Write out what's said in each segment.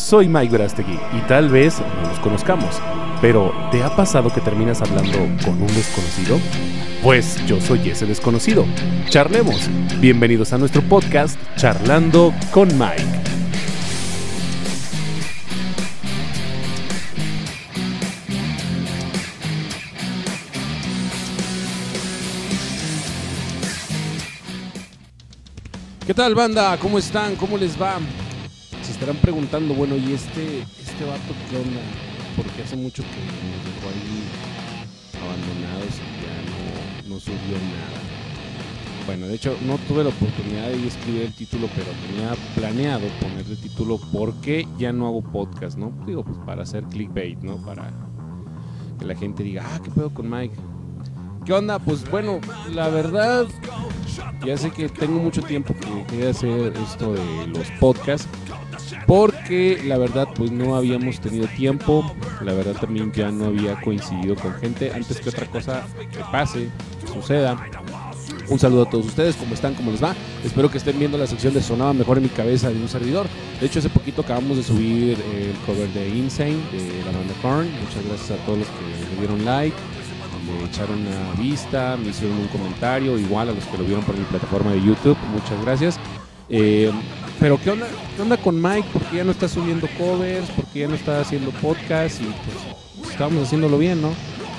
Soy Mike Verastegui y tal vez no nos conozcamos, pero ¿te ha pasado que terminas hablando con un desconocido? Pues yo soy ese desconocido. Charlemos. Bienvenidos a nuestro podcast Charlando con Mike. ¿Qué tal banda? ¿Cómo están? ¿Cómo les va? Estarán preguntando, bueno, ¿y este, este vato qué onda? Porque hace mucho que nos dejó ahí abandonados y ya no, no subió nada. Bueno, de hecho no tuve la oportunidad de escribir el título, pero tenía planeado poner el título ¿Por qué ya no hago podcast? ¿no? Digo, pues para hacer clickbait, ¿no? Para que la gente diga, ah, ¿qué pedo con Mike? ¿Qué onda? Pues bueno, la verdad, ya sé que tengo mucho tiempo que quería hacer esto de los podcasts, porque la verdad pues no habíamos tenido tiempo, la verdad también ya no había coincidido con gente, antes que otra cosa que pase, suceda. Un saludo a todos ustedes, ¿cómo están? ¿Cómo les va? Espero que estén viendo la sección de Sonaba Mejor en mi cabeza de un servidor. De hecho, hace poquito acabamos de subir el cover de Insane de la banda Korn. Muchas gracias a todos los que le dieron like me echaron una vista, me hicieron un comentario, igual a los que lo vieron por mi plataforma de YouTube, muchas gracias. Eh, pero ¿qué onda, ¿qué onda con Mike? ¿Por qué ya no está subiendo covers? ¿Por qué ya no está haciendo podcast? Y pues estábamos haciéndolo bien, ¿no?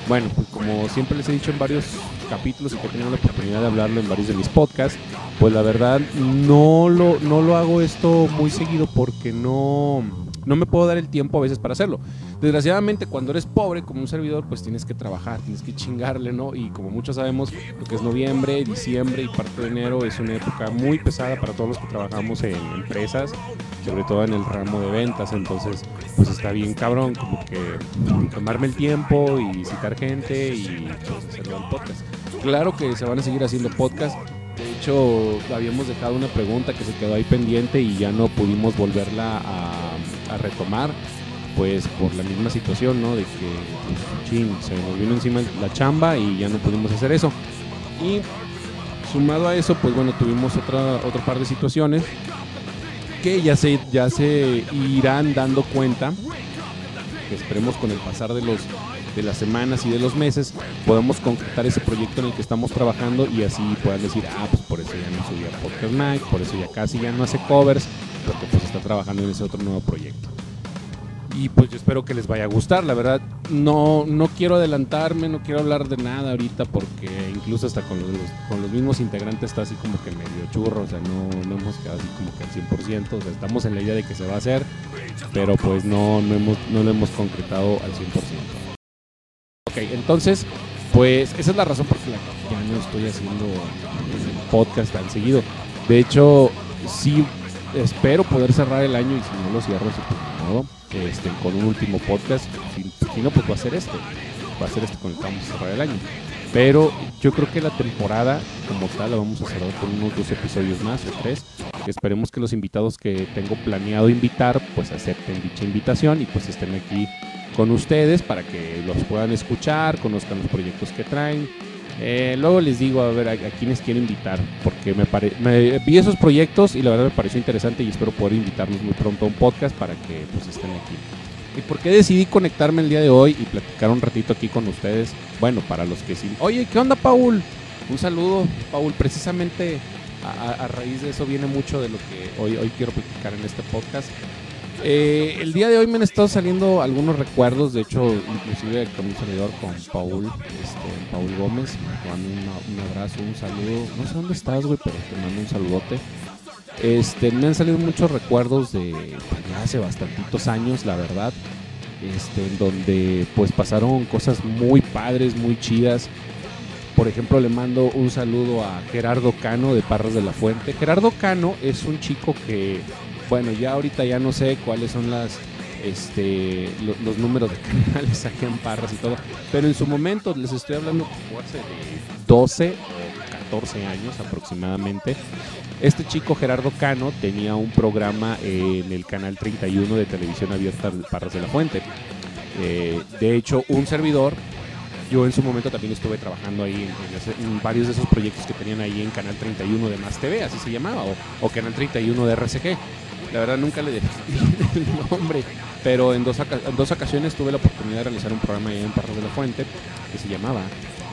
Bueno, pues como siempre les he dicho en varios capítulos y que he tenido la oportunidad de hablarlo en varios de mis podcasts, pues la verdad no lo, no lo hago esto muy seguido porque no, no me puedo dar el tiempo a veces para hacerlo. Desgraciadamente, cuando eres pobre como un servidor, pues tienes que trabajar, tienes que chingarle, ¿no? Y como muchos sabemos, lo que es noviembre, diciembre y parte de enero es una época muy pesada para todos los que trabajamos en empresas, sobre todo en el ramo de ventas. Entonces, pues está bien cabrón, como que tomarme el tiempo y visitar gente y pues, hacerlo el podcast. Claro que se van a seguir haciendo podcasts. De hecho, habíamos dejado una pregunta que se quedó ahí pendiente y ya no pudimos volverla a retomar pues por la misma situación, ¿no? De que, pues, chin, se nos vino encima la chamba y ya no pudimos hacer eso. Y sumado a eso, pues bueno, tuvimos otra, otro par de situaciones que ya se, ya se irán dando cuenta, que esperemos con el pasar de los de las semanas y de los meses podemos concretar ese proyecto en el que estamos trabajando y así puedan decir, ah, pues por eso ya no subía Podcast Mike, por eso ya casi ya no hace covers, porque pues está trabajando en ese otro nuevo proyecto y pues yo espero que les vaya a gustar. La verdad, no, no quiero adelantarme, no quiero hablar de nada ahorita porque incluso hasta con los, con los mismos integrantes está así como que medio churro, o sea, no, no hemos quedado así como que al 100%, o sea, estamos en la idea de que se va a hacer, pero pues no, no, hemos, no lo hemos concretado al 100%. Ok, entonces, pues esa es la razón por la que ya no estoy haciendo podcast tan seguido. De hecho, sí espero poder cerrar el año y si no lo cierro, pues modo este, con un último podcast. Si, no, pues va a ser este. Va a ser este con el que vamos a cerrar el año. Pero yo creo que la temporada como tal la vamos a cerrar con unos dos episodios más o tres. Esperemos que los invitados que tengo planeado invitar pues acepten dicha invitación y pues estén aquí con ustedes para que los puedan escuchar, conozcan los proyectos que traen, eh, luego les digo a ver a, quienes quiero invitar, porque me, me, vi esos proyectos y la verdad me pareció interesante y espero poder invitarlos muy pronto a un podcast para que pues estén aquí. ¿Y por qué decidí conectarme el día de hoy y platicar un ratito aquí con ustedes? Bueno, para los que sí. Oye, ¿qué onda, Paul? Un saludo, Paul. Precisamente a, a raíz de eso viene mucho de lo que hoy, hoy quiero platicar en este podcast. Eh, el día de hoy me han estado saliendo algunos recuerdos, de hecho, inclusive con un servidor con Paul, este, Paul Gómez. Te mando un abrazo, un saludo. No sé dónde estás, güey, pero te mando un saludote. Este, me han salido muchos recuerdos de pues, hace bastantitos años, la verdad. Este, en donde pues pasaron cosas muy padres, muy chidas. Por ejemplo, le mando un saludo a Gerardo Cano de Parras de la Fuente. Gerardo Cano es un chico que bueno, ya ahorita ya no sé cuáles son las este los, números de canales aquí en Parras y todo, pero en su momento les estoy hablando hace de 12 o 14 años aproximadamente. Este chico Gerardo Cano tenía un programa en el canal 31 de televisión abierta de Parras de la Fuente. Eh, de hecho, un servidor yo en su momento también estuve trabajando ahí en, varios de esos proyectos que tenían ahí en Canal 31 de Más TV, así se llamaba, o Canal 31 de RCG. La verdad nunca le dejé el nombre, pero en dos, en dos ocasiones tuve la oportunidad de realizar un programa ahí en Parros de la Fuente que se llamaba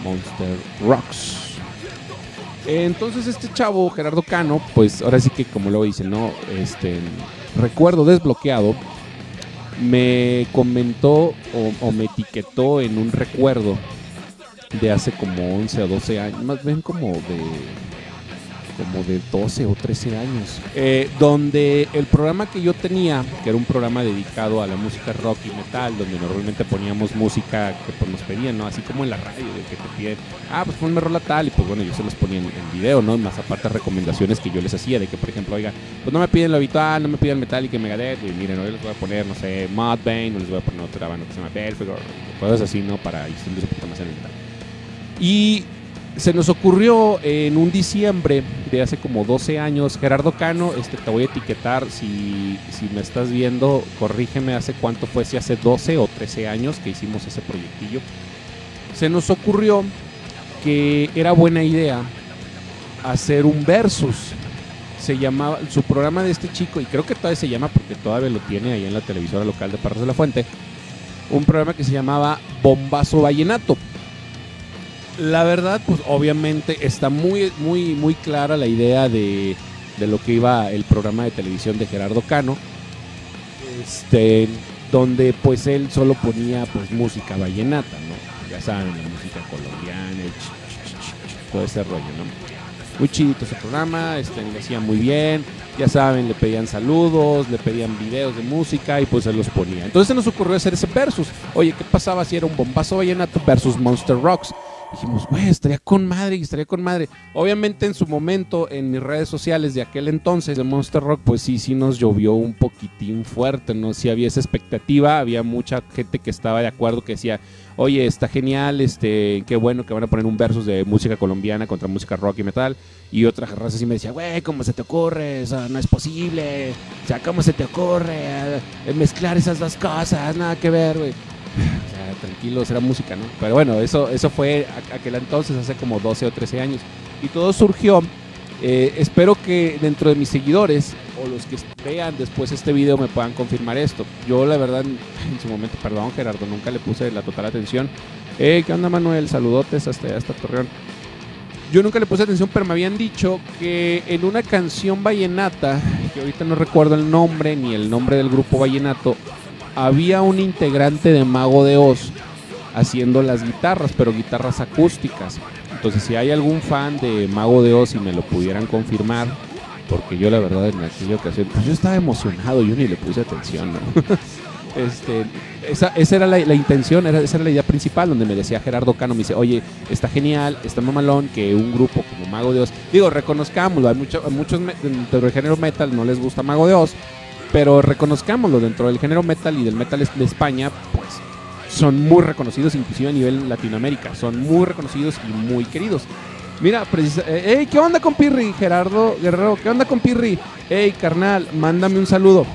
Monster Rocks. Entonces este chavo, Gerardo Cano, pues ahora sí que como lo dicen, ¿no? Este, recuerdo desbloqueado, me comentó o, o me etiquetó en un recuerdo de hace como 11 o 12 años, más bien como de como de 12 o 13 años, eh, donde el programa que yo tenía, que era un programa dedicado a la música rock y metal, donde normalmente poníamos música que pues, nos pedían, ¿no? Así como en la radio, de que te piden, ah, pues ponme rola tal, y pues bueno, yo se los ponía en, video, ¿no? Más aparte recomendaciones que yo les hacía, de que por ejemplo, oiga, pues no me piden lo habitual, no me piden metal y que Megadeth, y miren, hoy les voy a poner, no sé, Mudbane, no les voy a poner otra banda que se llama Belfegor, cosas así, ¿no? Para distribuir un poquito más en el metal. Y se nos ocurrió en un diciembre de hace como 12 años, Gerardo Cano, este, te voy a etiquetar, si, si me estás viendo, corrígeme hace cuánto fue, si hace 12 o 13 años que hicimos ese proyectillo. Se nos ocurrió que era buena idea hacer un versus. Se llamaba, su programa de este chico, y creo que todavía se llama porque todavía lo tiene ahí en la televisora local de Parros de la Fuente, un programa que se llamaba Bombazo Vallenato la verdad, pues obviamente está muy, muy, muy clara la idea de, de, lo que iba el programa de televisión de Gerardo Cano. Este, donde pues él solo ponía pues música vallenata, ¿no? Ya saben, la música colombiana, el ch ch ch todo ese rollo, ¿no? Muy chidito ese programa, este, le hacía muy bien, ya saben, le pedían saludos, le pedían videos de música y pues se los ponía. Entonces se nos ocurrió hacer ese versus. Oye, ¿qué pasaba si era un bombazo vallenato versus Monster Rocks? Dijimos, güey, estaría con madre, estaría con madre. Obviamente en su momento, en mis redes sociales de aquel entonces, de Monster Rock, pues sí, sí nos llovió un poquitín fuerte, ¿no? Sí había esa expectativa, había mucha gente que estaba de acuerdo, que decía, oye, está genial, este, qué bueno que van a poner un versus de música colombiana contra música rock y metal. Y otra raza sí me decía, güey, ¿cómo se te ocurre? Eso no es posible. O sea, ¿cómo se te ocurre eh, mezclar esas dos cosas? Nada que ver, güey. O sea, tranquilos, era música, ¿no? Pero bueno, eso, eso fue aquel entonces, hace como 12 o 13 años. Y todo surgió, eh, espero que dentro de mis seguidores o los que vean después este video me puedan confirmar esto. Yo la verdad en su momento, perdón Gerardo, nunca le puse la total atención. Eh, ¿qué onda Manuel? Saludotes hasta, hasta Torreón. Yo nunca le puse atención, pero me habían dicho que en una canción vallenata, que ahorita no recuerdo el nombre ni el nombre del grupo vallenato, había un integrante de Mago de Oz haciendo las guitarras, pero guitarras acústicas. Entonces, si hay algún fan de Mago de Oz y me lo pudieran confirmar, porque yo la verdad en aquella ocasión, pues yo estaba emocionado, yo ni le puse atención, este, esa, esa era la, la, intención, era, esa era la idea principal, donde me decía Gerardo Cano, me dice, oye, está genial, está mamalón que un grupo como Mago de Oz, digo, reconozcámoslo, hay mucho, muchos del género metal no les gusta Mago de Oz, pero reconozcámoslo, dentro del género metal y del metal de España, pues son muy reconocidos, inclusive a nivel Latinoamérica, son muy reconocidos y muy queridos. Mira, precisa, hey, ¿qué onda con Pirri? Gerardo Guerrero, ¿qué onda con Pirri? Hey, carnal, mándame un saludo.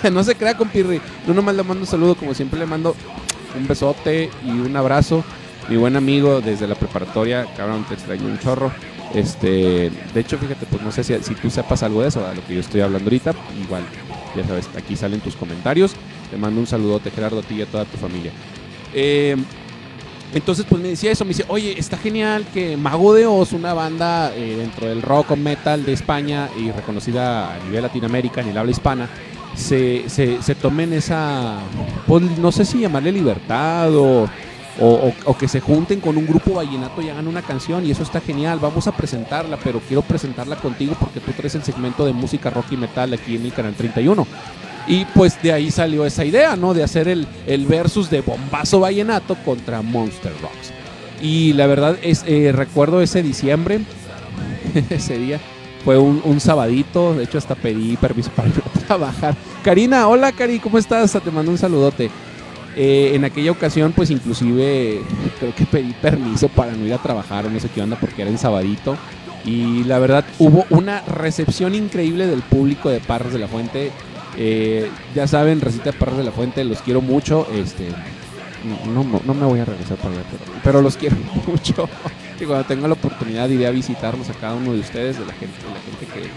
no se crea con Pirri, no nomás le mando un saludo, como siempre le mando un besote y un abrazo. Mi buen amigo desde la preparatoria, cabrón, te extraño un chorro. Este, de hecho, fíjate, pues no sé si, tú sepas algo de eso, a lo que yo estoy hablando ahorita. Igual, ya sabes, aquí salen tus comentarios. Te mando un saludote, Gerardo, a ti y a toda tu familia. Eh, entonces, pues me decía eso, me dice, oye, está genial que Mago de Oz, una banda eh, dentro del rock o metal de España y reconocida a nivel Latinoamérica, en el habla hispana, se, se, se tomen esa, pues no sé si llamarle libertad o o, que se junten con un grupo vallenato y hagan una canción y eso está genial, vamos a presentarla, pero quiero presentarla contigo porque tú traes el segmento de música rock y metal aquí en el canal 31. Y pues de ahí salió esa idea, ¿no? De hacer el, el versus de Bombazo Vallenato contra Monster Rocks. Y la verdad es, eh, recuerdo ese diciembre, ese día, fue un, un, sabadito, de hecho hasta pedí permiso para trabajar. Karina, hola Cari, ¿cómo estás? Te mando un saludote. Eh, en aquella ocasión, pues inclusive creo que pedí permiso para no ir a trabajar, no sé qué onda, porque era en sabadito. Y la verdad, hubo una recepción increíble del público de Parras de la Fuente. Eh, ya saben, Recita Parras de la Fuente, los quiero mucho. Este, no, no, no me voy a regresar para allá, pero, pero los quiero mucho. Y cuando tenga la oportunidad iré a visitarlos a cada uno de ustedes, de la gente, de la gente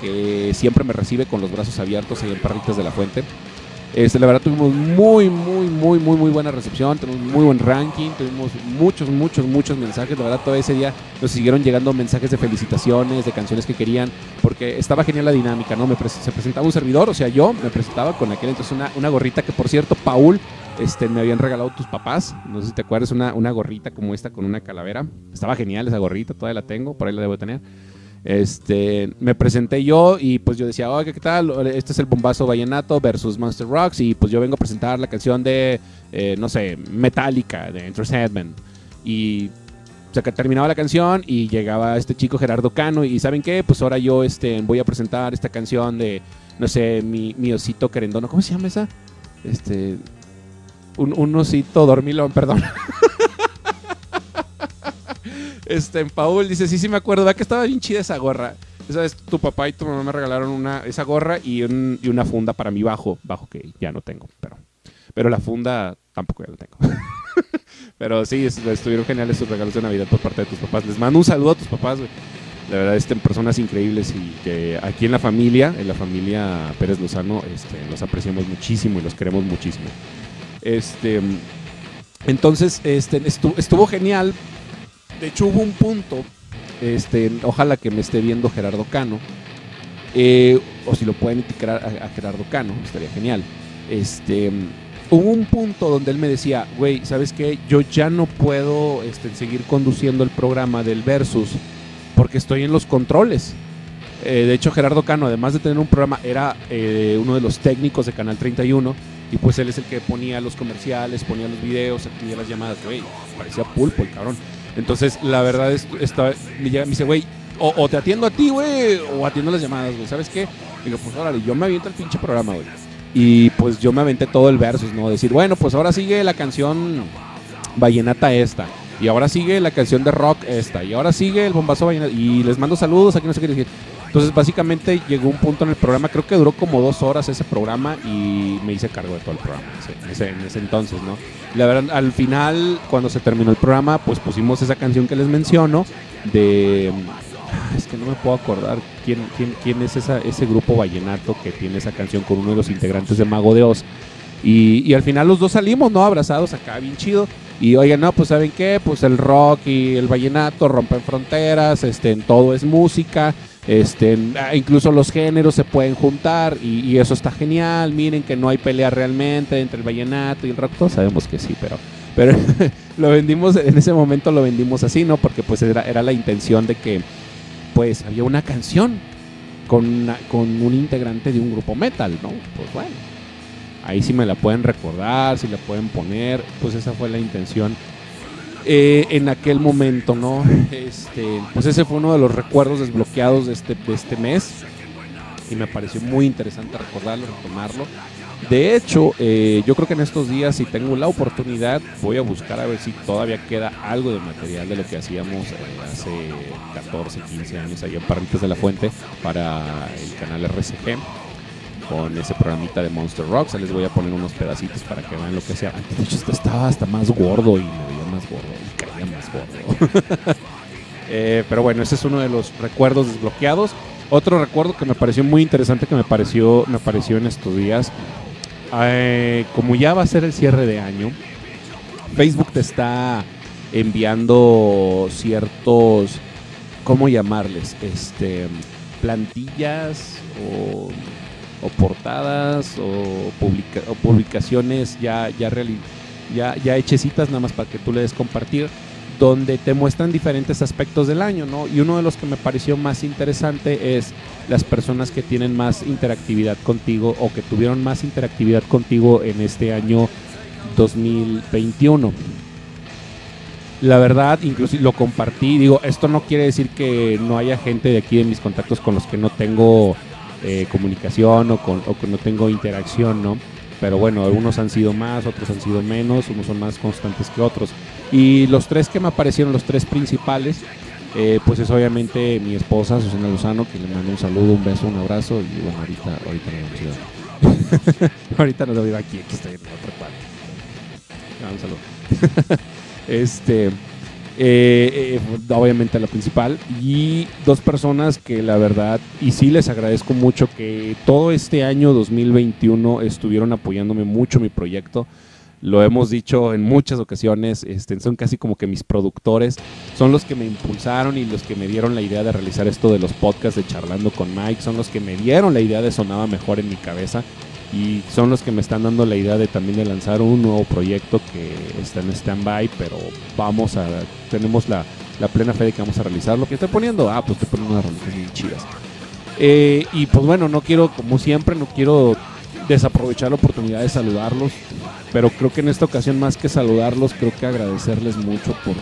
que, que siempre me recibe con los brazos abiertos ahí en Parritas de la Fuente. Este, la verdad tuvimos muy, muy, muy, muy, muy buena recepción, tuvimos muy buen ranking, tuvimos muchos, muchos, muchos mensajes. La verdad, todo ese día nos siguieron llegando mensajes de felicitaciones, de canciones que querían, porque estaba genial la dinámica, ¿no? Me se presentaba un servidor, o sea, yo me presentaba con aquel entonces una, una gorrita que, por cierto, Paul, este, me habían regalado tus papás. No sé si te acuerdas, una, una gorrita como esta con una calavera. Estaba genial esa gorrita, todavía la tengo, por ahí la debo tener. Este, me presenté yo y pues yo decía, oye, ¿qué tal? Este es el bombazo vallenato versus Monster Rocks y pues yo vengo a presentar la canción de, eh, no sé, Metallica, de Enter Sandman. Y o terminaba la canción y llegaba este chico Gerardo Cano y ¿saben qué? Pues ahora yo este, voy a presentar esta canción de, no sé, mi, mi osito querendono. ¿Cómo se llama esa? Este, un, un osito dormilón, perdón. Este, Paul dice, sí, sí me acuerdo, ¿verdad que estaba bien chida esa gorra? Esa vez tu papá y tu mamá me regalaron una, esa gorra y, una funda para mi bajo, bajo que ya no tengo, pero, pero la funda tampoco ya la tengo. pero sí, estuvieron geniales sus regalos de Navidad por parte de tus papás. Les mando un saludo a tus papás, güey. La verdad, estén personas increíbles y que aquí en la familia, en la familia Pérez Lozano, este, los apreciamos muchísimo y los queremos muchísimo. Este, entonces, este, estuvo genial de hecho, hubo un punto, este, ojalá que me esté viendo Gerardo Cano, eh, o si lo pueden indicar a, Gerardo Cano, estaría genial. Este, hubo un punto donde él me decía, güey, ¿sabes qué? Yo ya no puedo este, seguir conduciendo el programa del Versus porque estoy en los controles. Eh, de hecho, Gerardo Cano, además de tener un programa, era eh, uno de los técnicos de Canal 31 y pues él es el que ponía los comerciales, ponía los videos, activía las llamadas. Güey, parecía pulpo el cabrón. Entonces, la verdad es, está, me, dice, güey, o, te atiendo a ti, güey, o atiendo las llamadas, güey. ¿Sabes qué? Digo, pues órale, yo me aviento el pinche programa, güey. Y pues yo me aventé todo el versus, ¿no? Decir, bueno, pues ahora sigue la canción vallenata esta. Y ahora sigue la canción de rock esta. Y ahora sigue el bombazo vallenata. Y les mando saludos, aquí no sé qué decir. Entonces, básicamente llegó un punto en el programa, creo que duró como dos horas ese programa y me hice cargo de todo el programa en ese, en ese entonces, ¿no? La verdad, al final, cuando se terminó el programa, pues pusimos esa canción que les menciono de... Es que no me puedo acordar quién, quién, quién es esa, ese grupo vallenato que tiene esa canción con uno de los integrantes de Mago de Oz. Y, y, al final los dos salimos, ¿no? Abrazados acá, bien chido. Y oigan, no, pues ¿saben qué? Pues el rock y el vallenato rompen fronteras, este, en todo es música. Este, ah, incluso los géneros se pueden juntar y, eso está genial. Miren que no hay pelea realmente entre el vallenato y el rock. Todos sabemos que sí, pero, pero lo vendimos en ese momento lo vendimos así, ¿no? Porque pues era, era la intención de que pues había una canción con, con un integrante de un grupo metal, ¿no? Pues bueno, ahí sí me la pueden recordar, si la pueden poner, pues esa fue la intención eh, en aquel momento, ¿no? Este, pues ese fue uno de los recuerdos desbloqueados de este, de este mes y me pareció muy interesante recordarlo, retomarlo. De hecho, eh, yo creo que en estos días, si tengo la oportunidad, voy a buscar a ver si todavía queda algo de material de lo que hacíamos eh, hace 14, 15 años allá en Parritas de la Fuente para el canal RCG con ese programita de Monster Rock. Se les voy a poner unos pedacitos para que vean lo que sea. De hecho, este estaba hasta más gordo y me veía más gordo y caía más gordo. Eh, pero bueno, ese es uno de los recuerdos desbloqueados. Otro recuerdo que me pareció muy interesante, que me pareció, me pareció en estos días. Eh, como ya va a ser el cierre de año, Facebook te está enviando ciertos, ¿cómo llamarles? Este, plantillas o o portadas o, publicaciones ya, ya, ya, ya hechecitas nada más para que tú le des compartir donde te muestran diferentes aspectos del año, ¿no? Y uno de los que me pareció más interesante es las personas que tienen más interactividad contigo o que tuvieron más interactividad contigo en este año 2021. La verdad, incluso lo compartí, digo, esto no quiere decir que no haya gente de aquí en mis contactos con los que no tengo eh, comunicación o, con, o que no tengo interacción, ¿no? Pero bueno, algunos han sido más, otros han sido menos, unos son más constantes que otros. Y los tres que me aparecieron, los tres principales, eh, pues es obviamente mi esposa, Susana Lozano, que le mando un saludo, un beso, un abrazo. Y bueno, ahorita, ahorita no vamos a ahorita nos veo aquí, aquí estoy en otra parte. un saludo. este, Eh, eh, obviamente la principal. Y dos personas que la verdad, y sí les agradezco mucho que todo este año 2021 estuvieron apoyándome mucho mi proyecto. Lo hemos dicho en muchas ocasiones, este, son casi como que mis productores, son los que me impulsaron y los que me dieron la idea de realizar esto de los podcasts de charlando con Mike, son los que me dieron la idea de sonaba mejor en mi cabeza y son los que me están dando la idea de también de lanzar un nuevo proyecto que está en stand-by, pero vamos a, tenemos la, plena fe de que vamos a realizarlo. ¿Qué estoy poniendo? Ah, pues estoy poniendo unas rolitas bien chidas. Eh, y pues bueno, no quiero, como siempre, no quiero desaprovechar la oportunidad de saludarlos, pero creo que en esta ocasión más que saludarlos, creo que agradecerles mucho porque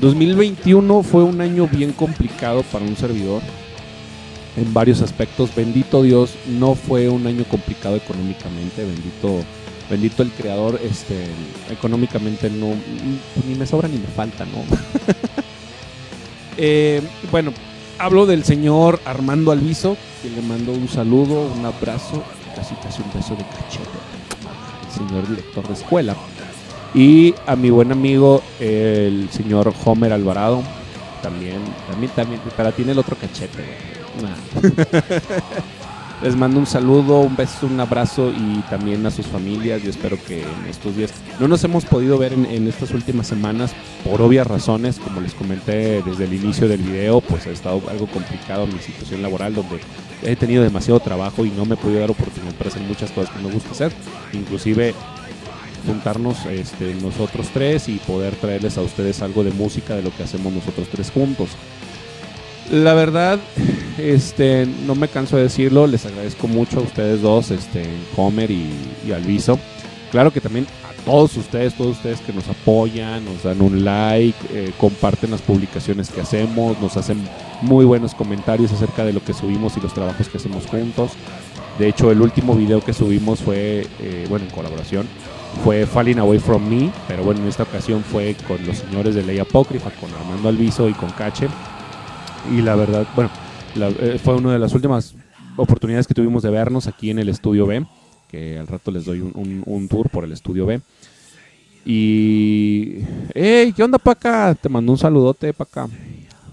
2021 fue un año bien complicado para un servidor en varios aspectos. Bendito Dios, no fue un año complicado económicamente, bendito bendito el creador, este económicamente no ni me sobra ni me falta, ¿no? Eh, bueno, hablo del señor Armando Alviso, que le mando un saludo, un abrazo, casi casi un beso de cachete, señor director de escuela. Y a mi buen amigo, el señor Homer Alvarado, también, también, también, para tiene el otro cachete, Les mando un saludo, un beso, un abrazo y también a sus familias. Yo espero que en estos días no nos hemos podido ver en, estas últimas semanas por obvias razones, como les comenté desde el inicio del video, pues ha estado algo complicado mi situación laboral donde he tenido demasiado trabajo y no me he podido dar oportunidad para hacer muchas cosas que me gusta hacer, inclusive juntarnos este, nosotros tres y poder traerles a ustedes algo de música de lo que hacemos nosotros tres juntos. La verdad, este, no me canso de decirlo, les agradezco mucho a ustedes dos, este, Homer y, y Alviso. Claro que también a todos ustedes, todos ustedes que nos apoyan, nos dan un like, eh, comparten las publicaciones que hacemos, nos hacen muy buenos comentarios acerca de lo que subimos y los trabajos que hacemos juntos. De hecho, el último video que subimos fue, eh, bueno, en colaboración, fue Falling Away From Me, pero bueno, en esta ocasión fue con los señores de Ley Apócrifa, con Armando Alviso y con Cache y la verdad, bueno, eh, fue una de las últimas oportunidades que tuvimos de vernos aquí en el estudio B, que al rato les doy un, tour por el estudio B. Y, hey, ¿qué onda, Paca? Te mando un saludote, Paca.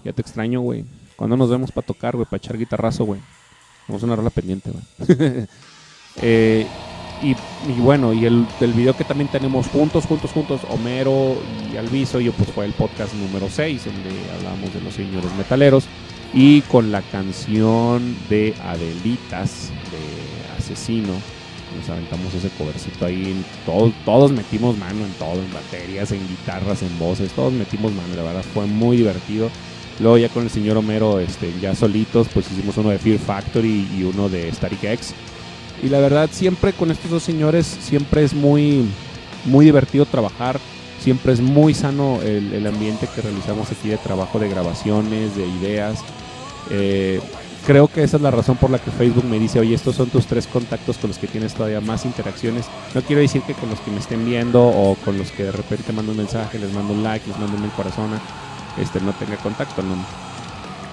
Ya te extraño, güey. ¿Cuándo nos vemos para tocar, güey? Para echar guitarrazo, güey. Vamos a una rola pendiente, güey. eh, y, bueno, y el, el, video que también tenemos juntos, juntos, juntos, Homero y Alviso, yo pues fue el podcast número 6, donde hablamos de los señores metaleros. Y con la canción de Adelitas, de Asesino, nos aventamos ese covercito ahí. Todos, metimos mano en todo, en baterías, en guitarras, en voces, todos metimos mano, la verdad fue muy divertido. Luego ya con el señor Homero, este, ya solitos, pues hicimos uno de Fear Factory y uno de Static X y la verdad, siempre con estos dos señores, siempre es muy, muy divertido trabajar. Siempre es muy sano el, ambiente que realizamos aquí de trabajo, de grabaciones, de ideas. Eh, creo que esa es la razón por la que Facebook me dice, oye, estos son tus tres contactos con los que tienes todavía más interacciones. No quiero decir que con los que me estén viendo o con los que de repente mando un mensaje, les mando un like, les mando un corazón, este, no tenga contacto. No,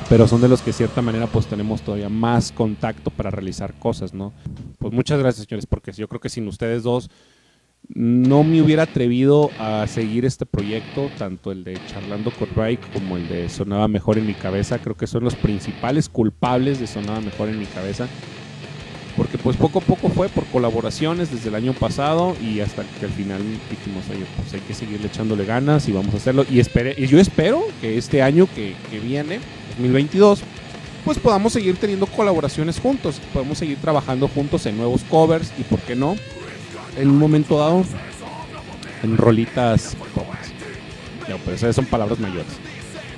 pero son de los que de cierta manera pues tenemos todavía más contacto para realizar cosas, ¿no? Pues muchas gracias señores, porque yo creo que sin ustedes dos no me hubiera atrevido a seguir este proyecto, tanto el de Charlando con como el de Sonaba Mejor en mi cabeza, creo que son los principales culpables de Sonaba Mejor en mi cabeza porque pues poco a poco fue por colaboraciones desde el año pasado y hasta que al final dijimos, oye, pues hay que seguirle echándole ganas y vamos a hacerlo. Y, espere, y yo espero que este año que, viene, 2022, pues podamos seguir teniendo colaboraciones juntos, podemos seguir trabajando juntos en nuevos covers y, ¿por qué no? En un momento dado, en rolitas No, pero esas son palabras mayores.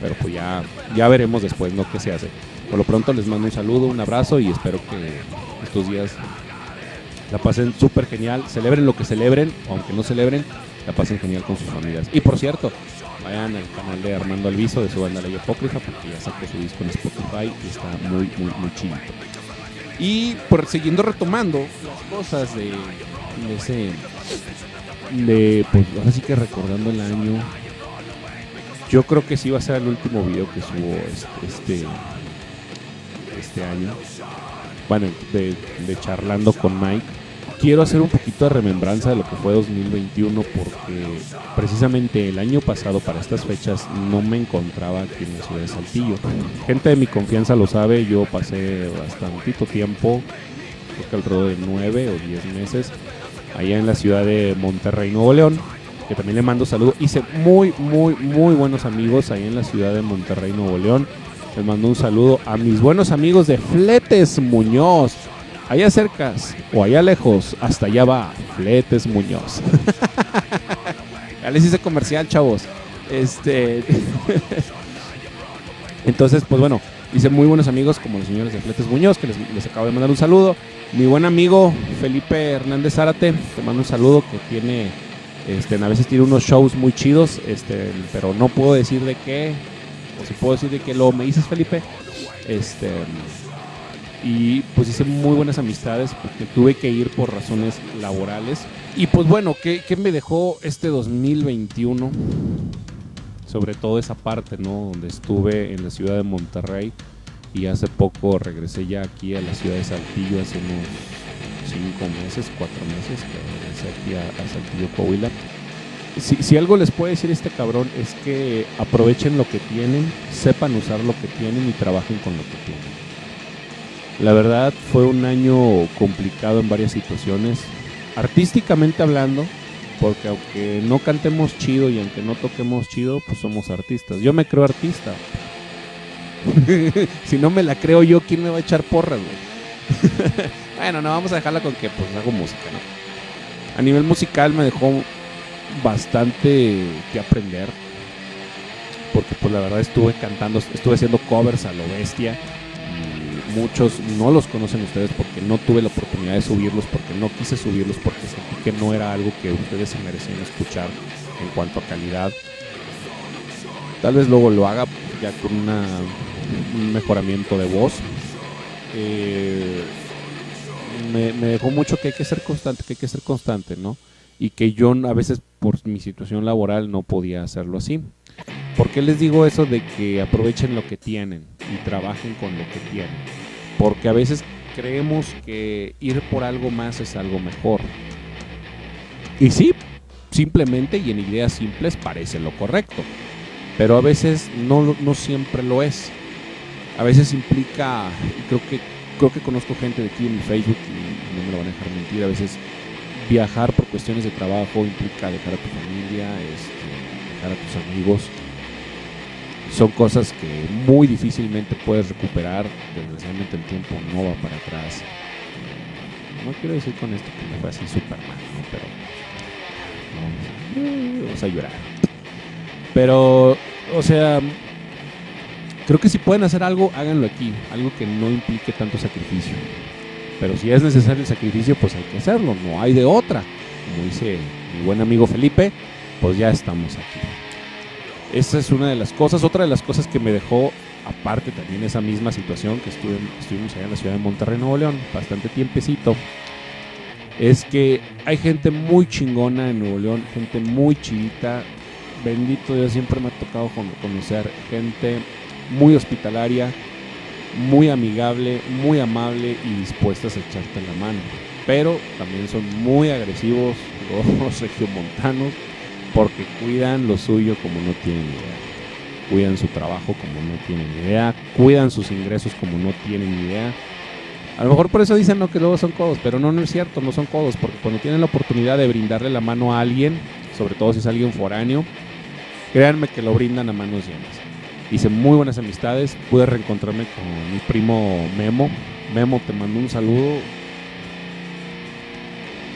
Pero pues ya, ya veremos después, ¿no? ¿Qué se hace? Por lo pronto les mando un saludo, un abrazo y espero que estos días la pasen súper genial. Celebren lo que celebren, aunque no celebren, la pasen genial con sus familias. Y por cierto, vayan al canal de Armando Alviso de su banda Ley Apócrifa porque ya sacó su disco en Spotify y está muy, muy, muy chido. Y por siguiendo retomando las cosas de, ese. De, pues ahora sí que recordando el año. Yo creo que sí va a ser el último video que subo este, este, este año bueno, de, charlando con Mike. quiero hacer un poquito de remembranza de lo que fue 2021 porque precisamente el año pasado para estas fechas no me encontraba aquí en la ciudad de Saltillo. Gente de mi confianza lo sabe, yo pasé bastantito tiempo, creo que alrededor de 9 o 10 meses, allá en la ciudad de Monterrey, Nuevo León, que también le mando saludos. Hice muy, muy, muy buenos amigos ahí en la ciudad de Monterrey, Nuevo León. Les mando un saludo a mis buenos amigos de Fletes Muñoz allá cerca o allá lejos, hasta allá va Fletes Muñoz. ya les hice comercial, chavos. Este. Entonces, pues bueno, hice muy buenos amigos como los señores de Fletes Muñoz, que les, acabo de mandar un saludo. Mi buen amigo Felipe Hernández Zárate, te mando un saludo que tiene, este, a veces tiene unos shows muy chidos, este, pero no puedo decir de qué, o si puedo decir de qué lo me dices Felipe, este, y pues hice muy buenas amistades porque tuve que ir por razones laborales. Y pues bueno, ¿qué, me dejó este 2021? Sobre todo esa parte, ¿no? Donde estuve en la ciudad de Monterrey y hace poco regresé ya aquí a la ciudad de Saltillo hace unos cinco meses, cuatro meses que regresé aquí a, a Saltillo, Coahuila. Si, si, algo les puede decir este cabrón es que aprovechen lo que tienen, sepan usar lo que tienen y trabajen con lo que tienen. La verdad fue un año complicado en varias situaciones, artísticamente hablando, porque aunque no cantemos chido y aunque no toquemos chido, pues somos artistas. Yo me creo artista. si no me la creo yo, ¿quién me va a echar porras, güey? bueno, no, vamos a dejarla con que pues hago música, ¿no? A nivel musical me dejó bastante que aprender. Porque pues la verdad estuve cantando, estuve haciendo covers a lo bestia muchos no los conocen ustedes porque no tuve la oportunidad de subirlos, porque no quise subirlos, porque sentí que no era algo que ustedes se merecían escuchar en cuanto a calidad. Tal vez luego lo haga ya con un mejoramiento de voz. Eh, me, me, dejó mucho que hay que ser constante, que hay que ser constante, ¿no? Y que yo a veces por mi situación laboral no podía hacerlo así. ¿Por qué les digo eso de que aprovechen lo que tienen y trabajen con lo que tienen? Porque a veces creemos que ir por algo más es algo mejor. Y sí, simplemente y en ideas simples parece lo correcto. Pero a veces no, no siempre lo es. A veces implica, creo que, creo que conozco gente de aquí en Facebook y no me lo van a dejar mentir, a veces viajar por cuestiones de trabajo implica dejar a tu familia, este, dejar a tus amigos son cosas que muy difícilmente puedes recuperar. Desgraciadamente el tiempo no va para atrás. No quiero decir con esto que me fue así súper mal, pero vamos a llorar. Pero, o sea, creo que si pueden hacer algo, háganlo aquí. Algo que no implique tanto sacrificio. Pero si es necesario el sacrificio, pues hay que hacerlo. No hay de otra. Como dice mi buen amigo Felipe, pues ya estamos aquí. Esa es una de las cosas. Otra de las cosas que me dejó, aparte también esa misma situación que estuve, estuvimos allá en la ciudad de Monterrey, Nuevo León, bastante tiempecito, es que hay gente muy chingona en Nuevo León, gente muy chidita. Bendito Dios, siempre me ha tocado conocer gente muy hospitalaria, muy amigable, muy amable y dispuestas a echarte la mano. Pero también son muy agresivos los regiomontanos porque cuidan lo suyo como no tienen idea. Cuidan su trabajo como no tienen idea. Cuidan sus ingresos como no tienen idea. A lo mejor por eso dicen no, que luego son codos, pero no, no es cierto, no son codos, porque cuando tienen la oportunidad de brindarle la mano a alguien, sobre todo si es alguien foráneo, créanme que lo brindan a manos llenas. Hice muy buenas amistades, pude reencontrarme con mi primo Memo. Memo, te mando un saludo,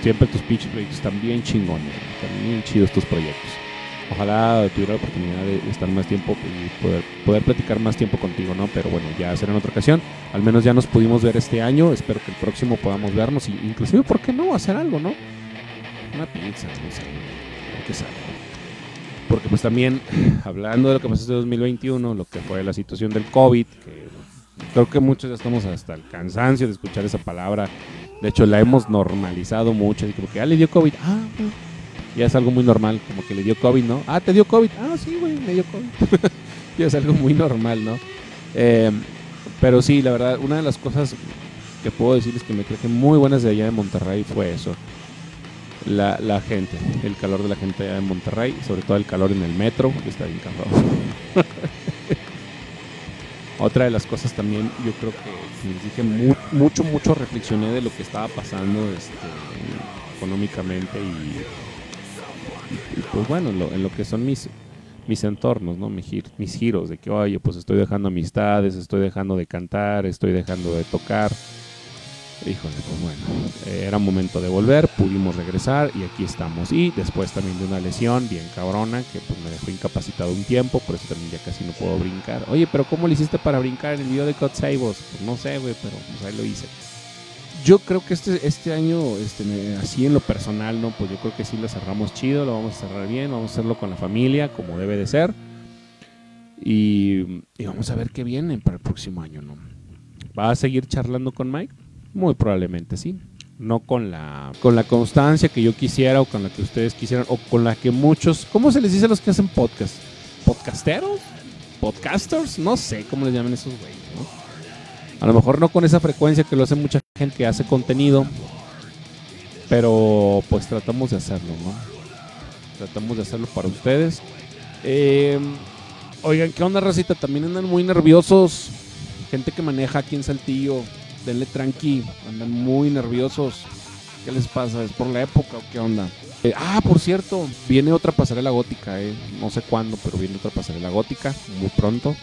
siempre tus pitch proyectos están bien chingones, están bien chidos tus proyectos. Ojalá tuviera la oportunidad de estar más tiempo y poder, poder platicar más tiempo contigo, ¿no? Pero bueno, ya será en otra ocasión. Al menos ya nos pudimos ver este año. Espero que el próximo podamos vernos. Y inclusive, ¿por qué no? Hacer algo, ¿no? Una pizza, no sé. qué sabe. Porque pues también, hablando de lo que pasó este 2021, lo que fue la situación del COVID, que creo que muchos ya estamos hasta el cansancio de escuchar esa palabra de hecho, la hemos normalizado mucho. Así como que, ah, le dio COVID. Ah, ya es algo muy normal. Como que le dio COVID, ¿no? Ah, te dio COVID. Ah, sí, güey, me dio COVID. ya es algo muy normal, ¿no? Em, pero sí, la verdad, una de las cosas que puedo decirles que me traje muy buenas de allá de Monterrey fue eso. La, la gente, el calor de la gente allá de Monterrey, sobre todo el calor en el metro, que está bien cabrón. Otra de las cosas también, yo creo que les dije mucho, mucho reflexioné de lo que estaba pasando este, económicamente y, pues bueno, en lo que son mis, mis entornos, ¿no? Mis giros, de que, oye, pues estoy dejando amistades, estoy dejando de cantar, estoy dejando de tocar. Híjole, pues bueno, eh, era momento de volver, pudimos regresar y aquí estamos. Y después también de una lesión bien cabrona que pues me dejó incapacitado un tiempo, por eso también ya casi no puedo brincar. Oye, pero ¿cómo le hiciste para brincar en el video de Cut Pues no sé, güey, pero pues ahí lo hice. Yo creo que este, este año, este, así en lo personal, ¿no? Pues yo creo que sí lo cerramos chido, lo vamos a cerrar bien, vamos a hacerlo con la familia, como debe de ser. Y, y vamos a ver qué viene para el próximo año, ¿no? ¿Va a seguir charlando con Mike? Muy probablemente sí. No con la, con la constancia que yo quisiera o con la que ustedes quisieran o con la que muchos... ¿Cómo se les dice a los que hacen podcast? ¿Podcasteros? ¿Podcasters? No sé cómo les llaman esos güeyes, A lo mejor no con esa frecuencia que lo hace mucha gente que hace contenido. Pero pues tratamos de hacerlo, ¿no? Tratamos de hacerlo para ustedes. Em, oigan, ¿qué onda, racita? También andan muy nerviosos. Gente que maneja aquí en Saltillo denle tranqui, andan muy nerviosos. ¿Qué les pasa? ¿Es por la época o qué onda? Eh, ah, por cierto, viene otra pasarela gótica, eh. no sé cuándo, pero viene otra pasarela gótica muy pronto.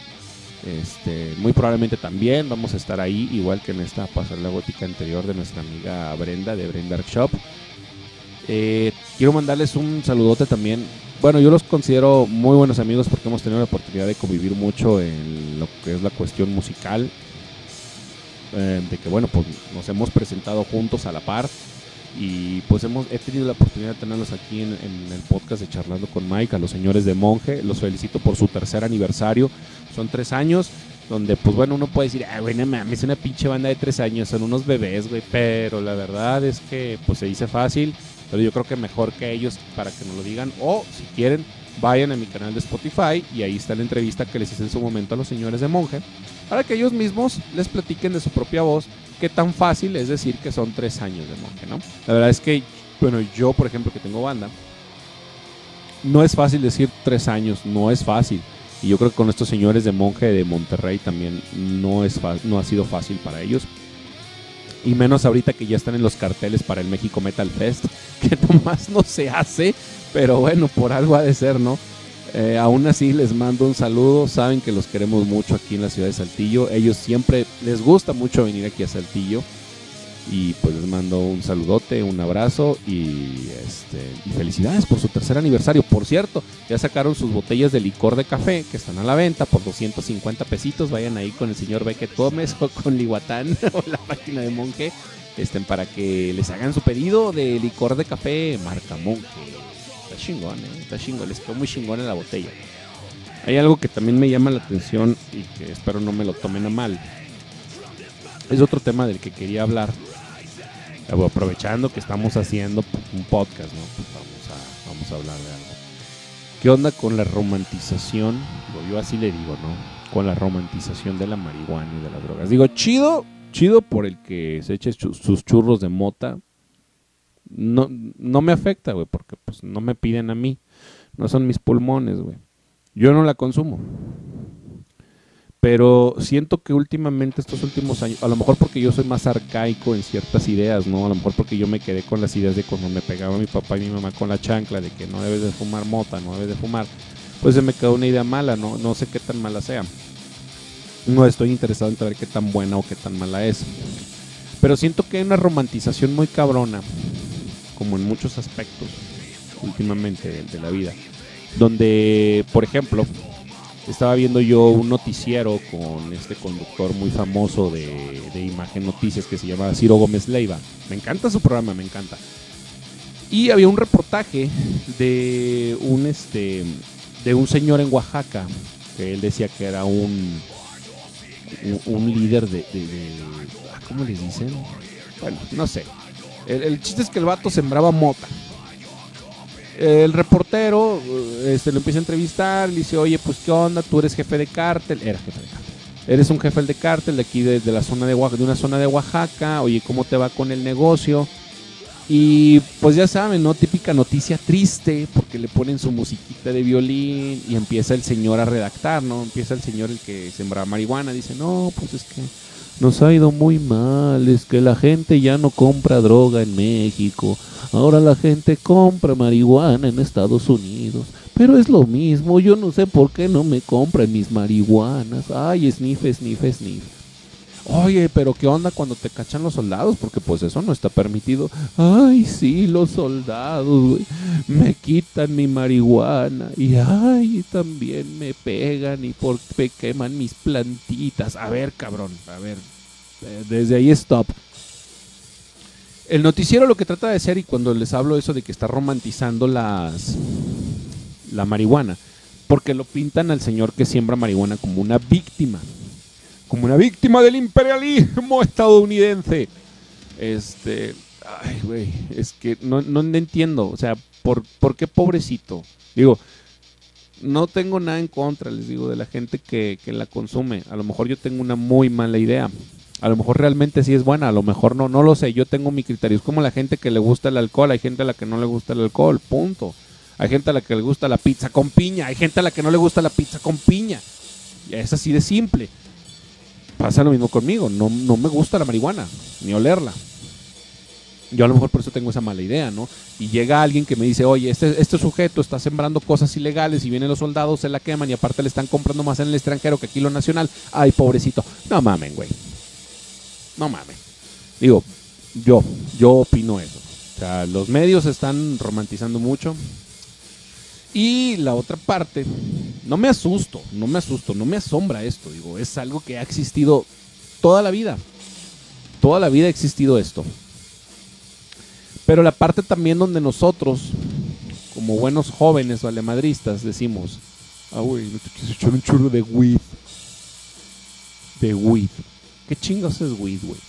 Este, muy probablemente también vamos a estar ahí, igual que en esta pasarela gótica anterior de nuestra amiga Brenda de Brenda Shop. Eh, quiero mandarles un saludote también. Bueno, yo los considero muy buenos amigos porque hemos tenido la oportunidad de convivir mucho en lo que es la cuestión musical eh, de que bueno, pues nos hemos presentado juntos a la par y pues hemos, he tenido la oportunidad de tenerlos aquí en, el podcast de Charlando con Mike, a los señores de Monje, los felicito por su tercer aniversario, son tres años, donde pues bueno, uno puede decir, ah, güey, no mames, es una pinche banda de tres años, son unos bebés, güey, pero la verdad es que pues se dice fácil, pero yo creo que mejor que ellos para que nos lo digan, o si quieren, vayan a mi canal de Spotify y ahí está la entrevista que les hice en su momento a los señores de Monje, para que ellos mismos les platiquen de su propia voz qué tan fácil es decir que son tres años de Monje, ¿no? La verdad es que, bueno, yo, por ejemplo, que tengo banda, no es fácil decir tres años, no es fácil. Y yo creo que con estos señores de Monje de Monterrey también no, es no ha sido fácil para ellos. Y menos ahorita que ya están en los carteles para el México Metal Fest, que nomás no se hace pero bueno, por algo ha de ser, ¿no? Eh, aún así les mando un saludo, saben que los queremos mucho aquí en la ciudad de Saltillo, ellos siempre les gusta mucho venir aquí a Saltillo y pues les mando un saludote, un abrazo y, este, y felicidades por su tercer aniversario. Por cierto, ya sacaron sus botellas de licor de café que están a la venta por 250 pesitos, vayan ahí con el señor Beckett Gómez o con Lihuatán o la página de Monje este, para que les hagan su pedido de licor de café marca Monje chingón, ¿eh? está chingón, les quedó muy chingón en la botella. Hay algo que también me llama la atención y que espero no me lo tomen a mal. Es otro tema del que quería hablar. Aprovechando que estamos haciendo un podcast, ¿no? Pues vamos a, vamos a hablar de algo. ¿Qué onda con la romantización? Yo así le digo, ¿no? Con la romantización de la marihuana y de las drogas. Digo, chido, chido por el que se eche sus churros de mota, no, no me afecta, güey, porque pues no me piden a mí. No son mis pulmones, güey. Yo no la consumo. Pero siento que últimamente, estos últimos años, a lo mejor porque yo soy más arcaico en ciertas ideas, ¿no? A lo mejor porque yo me quedé con las ideas de cuando me pegaba mi papá y mi mamá con la chancla, de que no debes de fumar mota, no debes de fumar. Pues se me quedó una idea mala, no, no sé qué tan mala sea. No estoy interesado en saber qué tan buena o qué tan mala es. Pero siento que hay una romantización muy cabrona como en muchos aspectos últimamente de, la vida. Donde, por ejemplo, estaba viendo yo un noticiero con este conductor muy famoso de, Imagen Noticias que se llama Ciro Gómez Leiva. Me encanta su programa, me encanta. Y había un reportaje de un este de un señor en Oaxaca que él decía que era un un, líder de, de, de, ah, ¿cómo les dicen? Bueno, no sé, el, chiste es que el vato sembraba mota. El reportero este, lo empieza a entrevistar, le dice, oye, pues qué onda, tú eres jefe de cártel. Era jefe de cártel. eres un jefe de cártel de aquí de, la zona de, de una zona de Oaxaca, oye, ¿cómo te va con el negocio? Y pues ya saben, ¿no? Típica noticia triste, porque le ponen su musiquita de violín y empieza el señor a redactar, ¿no? Empieza el señor el que sembra marihuana, dice, no, pues es que nos ha ido muy mal, es que la gente ya no compra droga en México, ahora la gente compra marihuana en Estados Unidos. Pero es lo mismo, yo no sé por qué no me compran mis marihuanas. Ay, sniff, sniff, sniff. Oye, pero ¿qué onda cuando te cachan los soldados? Porque pues eso no está permitido. Ay, sí, los soldados. Me quitan mi marihuana. Y ay, también me pegan y porque queman mis plantitas. A ver, cabrón, a ver. Eh, desde ahí stop. El noticiero lo que trata de hacer, y cuando les hablo eso de que está romantizando las la marihuana, porque lo pintan al señor que siembra marihuana como una víctima, como una víctima del imperialismo estadounidense. Este, ay, güey, es que no, no entiendo, o sea, ¿por, ¿por qué pobrecito? Digo, no tengo nada en contra, les digo, de la gente que, que, la consume. A lo mejor yo tengo una muy mala idea. A lo mejor realmente sí es buena, a lo mejor no, no lo sé. Yo tengo mi criterio. Es como la gente que le gusta el alcohol, hay gente a la que no le gusta el alcohol, punto. Hay gente a la que le gusta la pizza con piña. Hay gente a la que no le gusta la pizza con piña. Es así de simple. Pasa lo mismo conmigo. No, no me gusta la marihuana, ni olerla. Yo a lo mejor por eso tengo esa mala idea, ¿no? Y llega alguien que me dice, oye, este, este sujeto está sembrando cosas ilegales y vienen los soldados, se la queman y aparte le están comprando más en el extranjero que aquí lo nacional. Ay, pobrecito. No mamen, güey. No mamen. Digo, yo, yo opino eso. O sea, los medios están romantizando mucho. Y la otra parte, no me asusto, no me asusto, no me asombra esto, digo, es algo que ha existido toda la vida. Toda la vida ha existido esto. Pero la parte también donde nosotros, como buenos jóvenes valemadristas, decimos, ah, güey, no te quieres echar un churro de weed. De weed. ¿Qué chingos es weed, güey?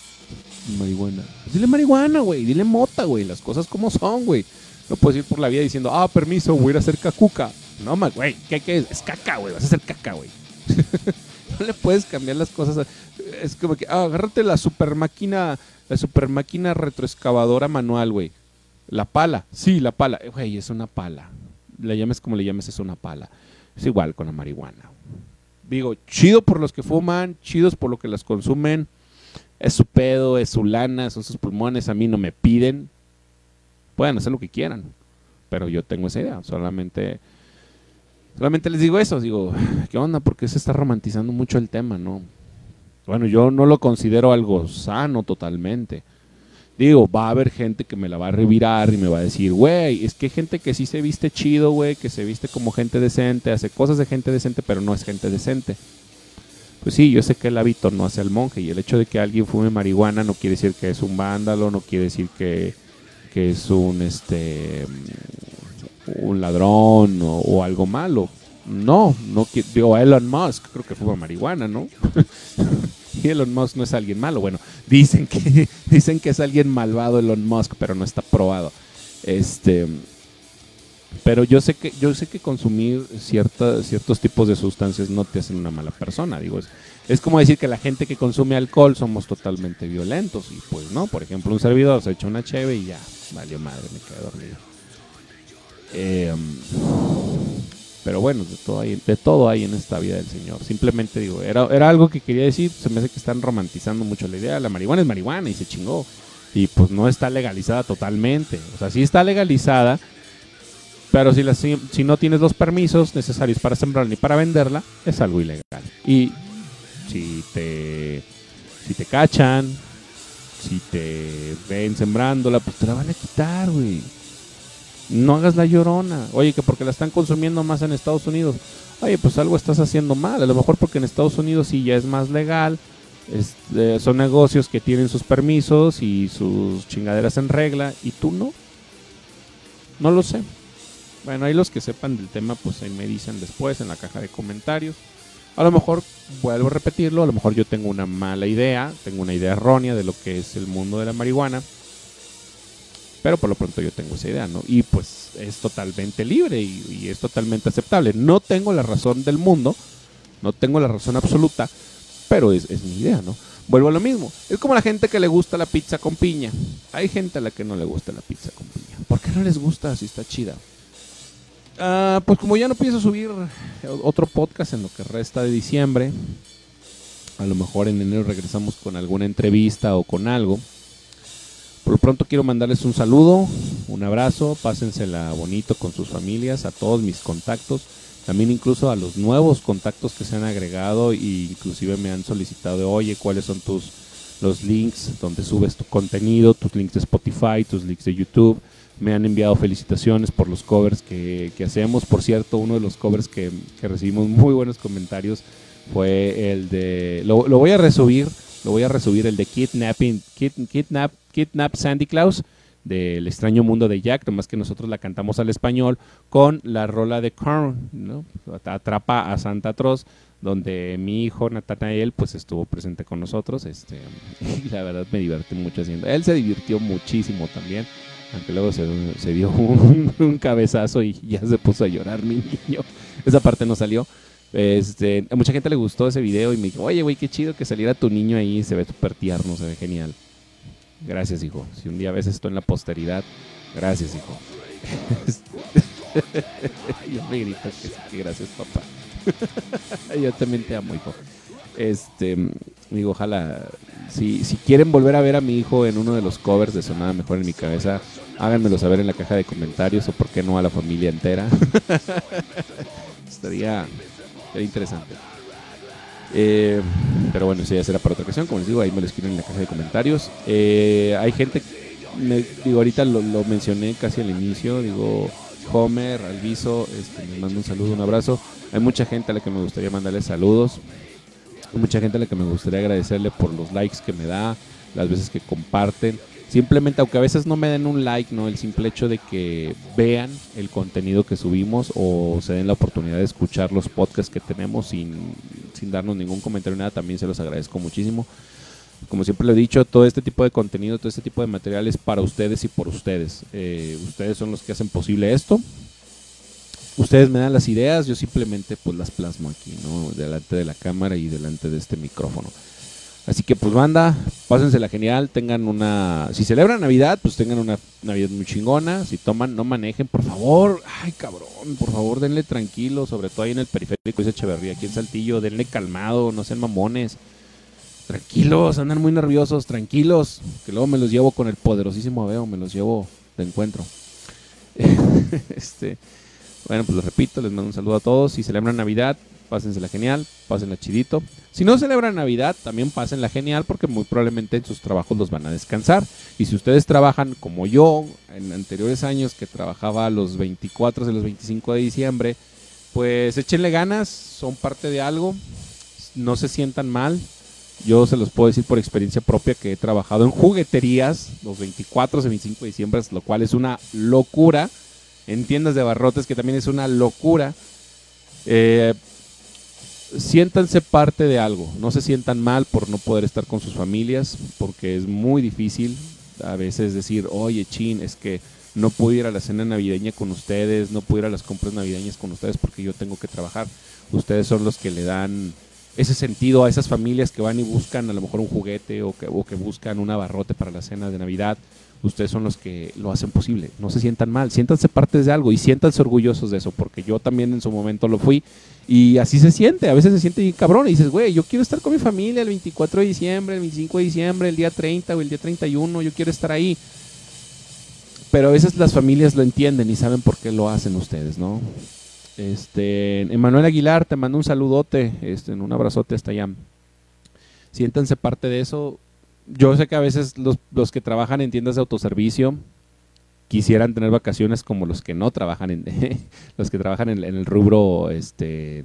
Marihuana. Dile marihuana, güey. Dile mota, güey. Las cosas como son, güey. No puedes ir por la vida diciendo, ah, permiso, voy a ir a hacer cacuca. No, güey, ¿qué, ¿qué, es? Es caca, güey, vas a hacer caca, güey. no le puedes cambiar las cosas. Es como que, ah, agárrate la super máquina, la super máquina retroexcavadora manual, güey. La pala, sí, la pala. Güey, es una pala. Le llames como le llames, es una pala. Es igual con la marihuana. Digo, chido por los que fuman, chidos por lo que las consumen. Es su pedo, es su lana, son sus pulmones. A mí no me piden, pueden hacer lo que quieran. Pero yo tengo esa idea. Solamente, solamente les digo eso. Digo, ¿qué onda? Porque se está romantizando mucho el tema, ¿no? Bueno, yo no lo considero algo sano totalmente. Digo, va a haber gente que me la va a revirar y me va a decir, güey, es que hay gente que sí se viste chido, güey, que se viste como gente decente, hace cosas de gente decente, pero no es gente decente. Pues sí, yo sé que el hábito no hace al monje y el hecho de que alguien fume marihuana no quiere decir que es un vándalo, no quiere decir que, que es un este un ladrón o, algo malo. No, no digo Elon Musk, creo que fue marihuana, ¿no? Elon Musk no es alguien malo. Bueno, dicen que dicen que es alguien malvado Elon Musk, pero no está probado. Este pero yo sé que yo sé que consumir ciertos tipos de sustancias no te hacen una mala persona, digo, es, es como decir que la gente que consume alcohol somos totalmente violentos y pues no, por ejemplo, un servidor se echa una cheve y ya, valió madre, me quedé dormido. Em, pero bueno, de todo, hay, de todo hay en esta vida del Señor. Simplemente digo, era, era algo que quería decir, se me hace que están romantizando mucho la idea, la marihuana es marihuana y se chingó. Y pues no está legalizada totalmente. O sea, sí está legalizada, pero si, la, si, no tienes los permisos necesarios para sembrarla ni para venderla, es algo ilegal. Y si te, si te cachan, si te ven sembrándola, pues te la van a quitar, güey. No hagas la llorona. Oye, que porque la están consumiendo más en Estados Unidos. Oye, pues algo estás haciendo mal. A lo mejor porque en Estados Unidos sí ya es más legal. Este, son negocios que tienen sus permisos y sus chingaderas en regla. Y tú no. No lo sé. Bueno, ahí los que sepan del tema, pues ahí me dicen después en la caja de comentarios. A lo mejor, vuelvo a repetirlo, a lo mejor yo tengo una mala idea, tengo una idea errónea de lo que es el mundo de la marihuana. Pero por lo pronto yo tengo esa idea, ¿no? Y pues es totalmente libre y, es totalmente aceptable. No tengo la razón del mundo, no tengo la razón absoluta, pero es, es mi idea, ¿no? Vuelvo a lo mismo. Es como la gente que le gusta la pizza con piña. Hay gente a la que no le gusta la pizza con piña. ¿Por qué no les gusta si está chida? Ah, pues como ya no pienso subir otro podcast en lo que resta de diciembre, a lo mejor en enero regresamos con alguna entrevista o con algo. Por lo pronto quiero mandarles un saludo, un abrazo, pásensela bonito con sus familias, a todos mis contactos, también incluso a los nuevos contactos que se han agregado e inclusive me han solicitado, oye, cuáles son tus los links donde subes tu contenido, tus links de Spotify, tus links de YouTube me han enviado felicitaciones por los covers que, hacemos. Por cierto, uno de los covers que, recibimos muy buenos comentarios fue el de. Lo, voy a resubir. Lo voy a resubir el de Kidnapping. kidnap, kidnap Sandy Claus del extraño mundo de Jack, nomás que nosotros la cantamos al español con la rola de Korn, ¿no? Atrapa a Santa Troz, donde mi hijo Nathanael pues estuvo presente con nosotros, este, y la verdad me divertí mucho haciendo. Él se divirtió muchísimo también. Aunque luego se, dio un, cabezazo y ya se puso a llorar mi niño. Esa parte no salió. Este, a mucha gente le gustó ese video y me dijo, oye, güey, qué chido que saliera tu niño ahí, se ve súper tierno, se ve genial. Gracias, hijo. Si un día ves esto en la posteridad, gracias, hijo. Yo me grito que, gracias, papá. Yo también te amo, hijo. Este, digo, ojalá si, si quieren volver a ver a mi hijo en uno de los covers de Sonada Mejor en mi cabeza, háganmelo saber en la caja de comentarios o por qué no a la familia entera. estaría, interesante. Eh, pero bueno, eso ya será para otra ocasión. Como les digo, ahí me lo escriben en la caja de comentarios. Eh, hay gente, digo, ahorita lo, mencioné casi al inicio. Digo, Homer, Alviso, este, me mando un saludo, un abrazo. Hay mucha gente a la que me gustaría mandarles saludos mucha gente a la que me gustaría agradecerle por los likes que me da, las veces que comparten. Simplemente, aunque a veces no me den un like, ¿no? El simple hecho de que vean el contenido que subimos o se den la oportunidad de escuchar los podcasts que tenemos sin, sin darnos ningún comentario, nada, también se los agradezco muchísimo. Como siempre lo he dicho, todo este tipo de contenido, todo este tipo de material es para ustedes y por ustedes. Eh, ustedes son los que hacen posible esto ustedes me dan las ideas, yo simplemente pues las plasmo aquí, ¿no? Delante de la cámara y delante de este micrófono. Así que pues banda, pásensela genial, tengan una... Si celebran Navidad, pues tengan una Navidad muy chingona. Si toman, no manejen, por favor. Ay, cabrón, por favor, denle tranquilo, sobre todo ahí en el periférico, dice Echeverría, aquí en Saltillo, denle calmado, no sean mamones. Tranquilos, andan muy nerviosos, tranquilos, que luego me los llevo con el poderosísimo Aveo, me los llevo de encuentro. este... Bueno, pues lo repito, les mando un saludo a todos. Si celebran Navidad, pásensela genial, pásenla chidito. Si no celebran Navidad, también pásenla genial porque muy probablemente en sus trabajos los van a descansar. Y si ustedes trabajan como yo en anteriores años que trabajaba los 24 y los 25 de diciembre, pues échenle ganas, son parte de algo, no se sientan mal. Yo se los puedo decir por experiencia propia que he trabajado en jugueterías los 24 y 25 de diciembre, lo cual es una locura en tiendas de barrotes, que también es una locura. Eh, siéntanse parte de algo, no se sientan mal por no poder estar con sus familias, porque es muy difícil a veces decir, oye, chin, es que no puedo ir a la cena navideña con ustedes, no puedo ir a las compras navideñas con ustedes porque yo tengo que trabajar. Ustedes son los que le dan ese sentido a esas familias que van y buscan a lo mejor un juguete o que, o que buscan un abarrote para la cena de Navidad ustedes son los que lo hacen posible. No se sientan mal, siéntanse partes de algo y siéntanse orgullosos de eso, porque yo también en su momento lo fui y así se siente. A veces se siente bien cabrón y dices, güey, yo quiero estar con mi familia el 24 de diciembre, el 25 de diciembre, el día 30 o el día 31, yo quiero estar ahí. Pero a veces las familias lo entienden y saben por qué lo hacen ustedes, ¿no? Este, Emanuel Aguilar, te mando un saludote, este, un abrazote hasta allá. Siéntanse parte de eso, yo sé que a veces los, que trabajan en tiendas de autoservicio quisieran tener vacaciones como los que no trabajan en los que trabajan en, el rubro este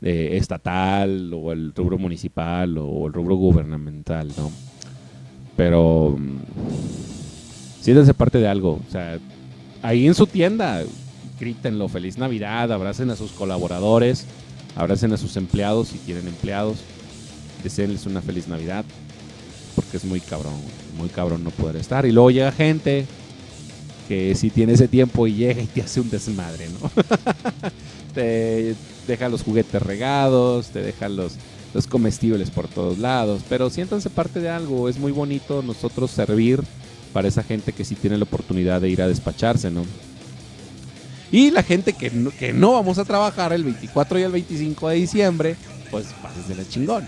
estatal o el rubro municipal o el rubro gubernamental, ¿no? Pero mm, siéntense parte de algo, o sea, ahí en su tienda grítenlo, feliz Navidad, abracen a sus colaboradores, abracen a sus empleados si tienen empleados, deseenles una feliz Navidad porque es muy cabrón, muy cabrón no poder estar. Y luego llega gente que si tiene ese tiempo y llega y te hace un desmadre, ¿no? te deja los juguetes regados, te deja los, los comestibles por todos lados. Pero siéntanse parte de algo, es muy bonito nosotros servir para esa gente que sí tiene la oportunidad de ir a despacharse, ¿no? Y la gente que no, que no vamos a trabajar el 24 y el 25 de diciembre, pues pásense la chingón.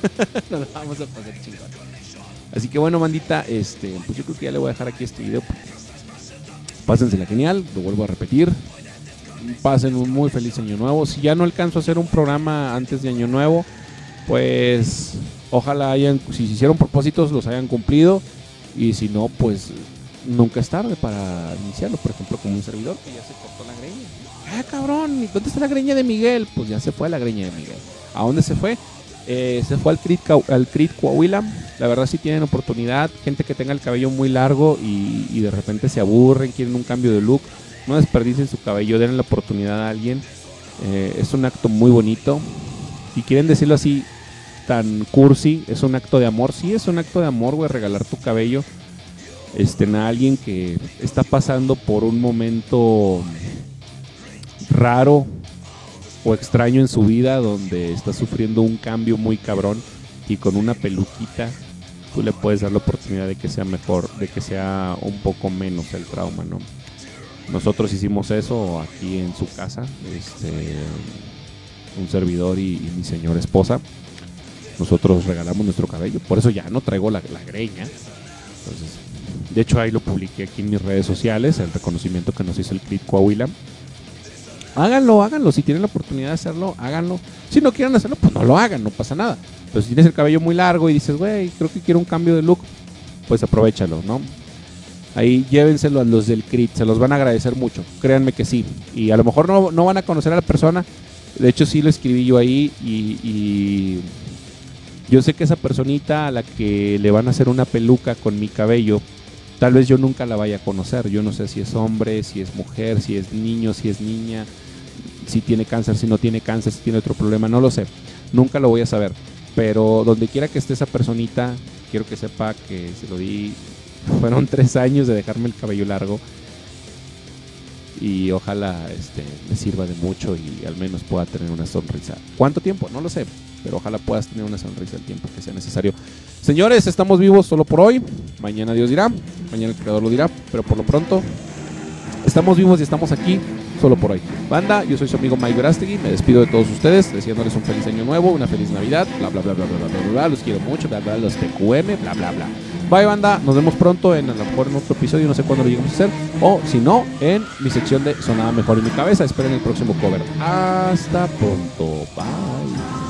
Nos vamos a pasar chingón. Así que bueno, mandita, este, pues yo creo que ya le voy a dejar aquí este video. Pásensela genial, lo vuelvo a repetir. Pasen un muy feliz año nuevo. Si ya no alcanzo a hacer un programa antes de año nuevo, pues ojalá hayan, si se hicieron propósitos, los hayan cumplido. Y si no, pues nunca es tarde para iniciarlo. Por ejemplo, como un servidor que ya se cortó la greña. Ah, cabrón, ¿dónde está la greña de Miguel? Pues ya se fue la greña de Miguel. ¿A dónde se fue? Eh, se fue al Crit, Coahuila. La verdad, si tienen oportunidad, gente que tenga el cabello muy largo y, de repente se aburren, quieren un cambio de look, no desperdicien su cabello, den la oportunidad a alguien. Eh, es un acto muy bonito. Si quieren decirlo así, tan cursi, es un acto de amor. Sí, es un acto de amor, güey, regalar tu cabello este, a alguien que está pasando por un momento raro o extraño en su vida donde está sufriendo un cambio muy cabrón y con una peluquita tú le puedes dar la oportunidad de que sea mejor, de que sea un poco menos el trauma, ¿no? Nosotros hicimos eso aquí en su casa, este, un servidor y, mi señora esposa. Nosotros regalamos nuestro cabello, por eso ya no traigo la, la greña. Entonces, de hecho, ahí lo publiqué aquí en mis redes sociales, el reconocimiento que nos hizo el CRIT Coahuila. Háganlo, háganlo. Si tienen la oportunidad de hacerlo, háganlo. Si no quieren hacerlo, pues no lo hagan, no pasa nada. Pero si tienes el cabello muy largo y dices, güey, creo que quiero un cambio de look, pues aprovechalo, ¿no? Ahí llévenselo a los del CRIT, se los van a agradecer mucho. Créanme que sí. Y a lo mejor no, no van a conocer a la persona. De hecho, sí lo escribí yo ahí y, y yo sé que esa personita a la que le van a hacer una peluca con mi cabello Tal vez yo nunca la vaya a conocer. Yo no sé si es hombre, si es mujer, si es niño, si es niña, si tiene cáncer, si no tiene cáncer, si tiene otro problema. No lo sé. Nunca lo voy a saber. Pero donde quiera que esté esa personita, quiero que sepa que se lo di. Fueron tres años de dejarme el cabello largo. Y ojalá este, me sirva de mucho y al menos pueda tener una sonrisa. ¿Cuánto tiempo? No lo sé pero ojalá puedas tener una sonrisa el tiempo que sea necesario. Señores, estamos vivos solo por hoy. Mañana Dios dirá, mañana el creador lo dirá, pero por lo pronto estamos vivos y estamos aquí solo por hoy. Banda, yo soy su amigo Mike Verástegui, me despido de todos ustedes, deseándoles un feliz año nuevo, una feliz Navidad, bla bla bla bla bla bla bla, los quiero mucho, bla bla los TQM, bla bla bla. Bye banda, nos vemos pronto en a lo mejor en otro episodio, no sé cuándo lo lleguemos a hacer, o si no, en mi sección de Sonaba Mejor en mi cabeza. Esperen el próximo cover. Hasta pronto, bye.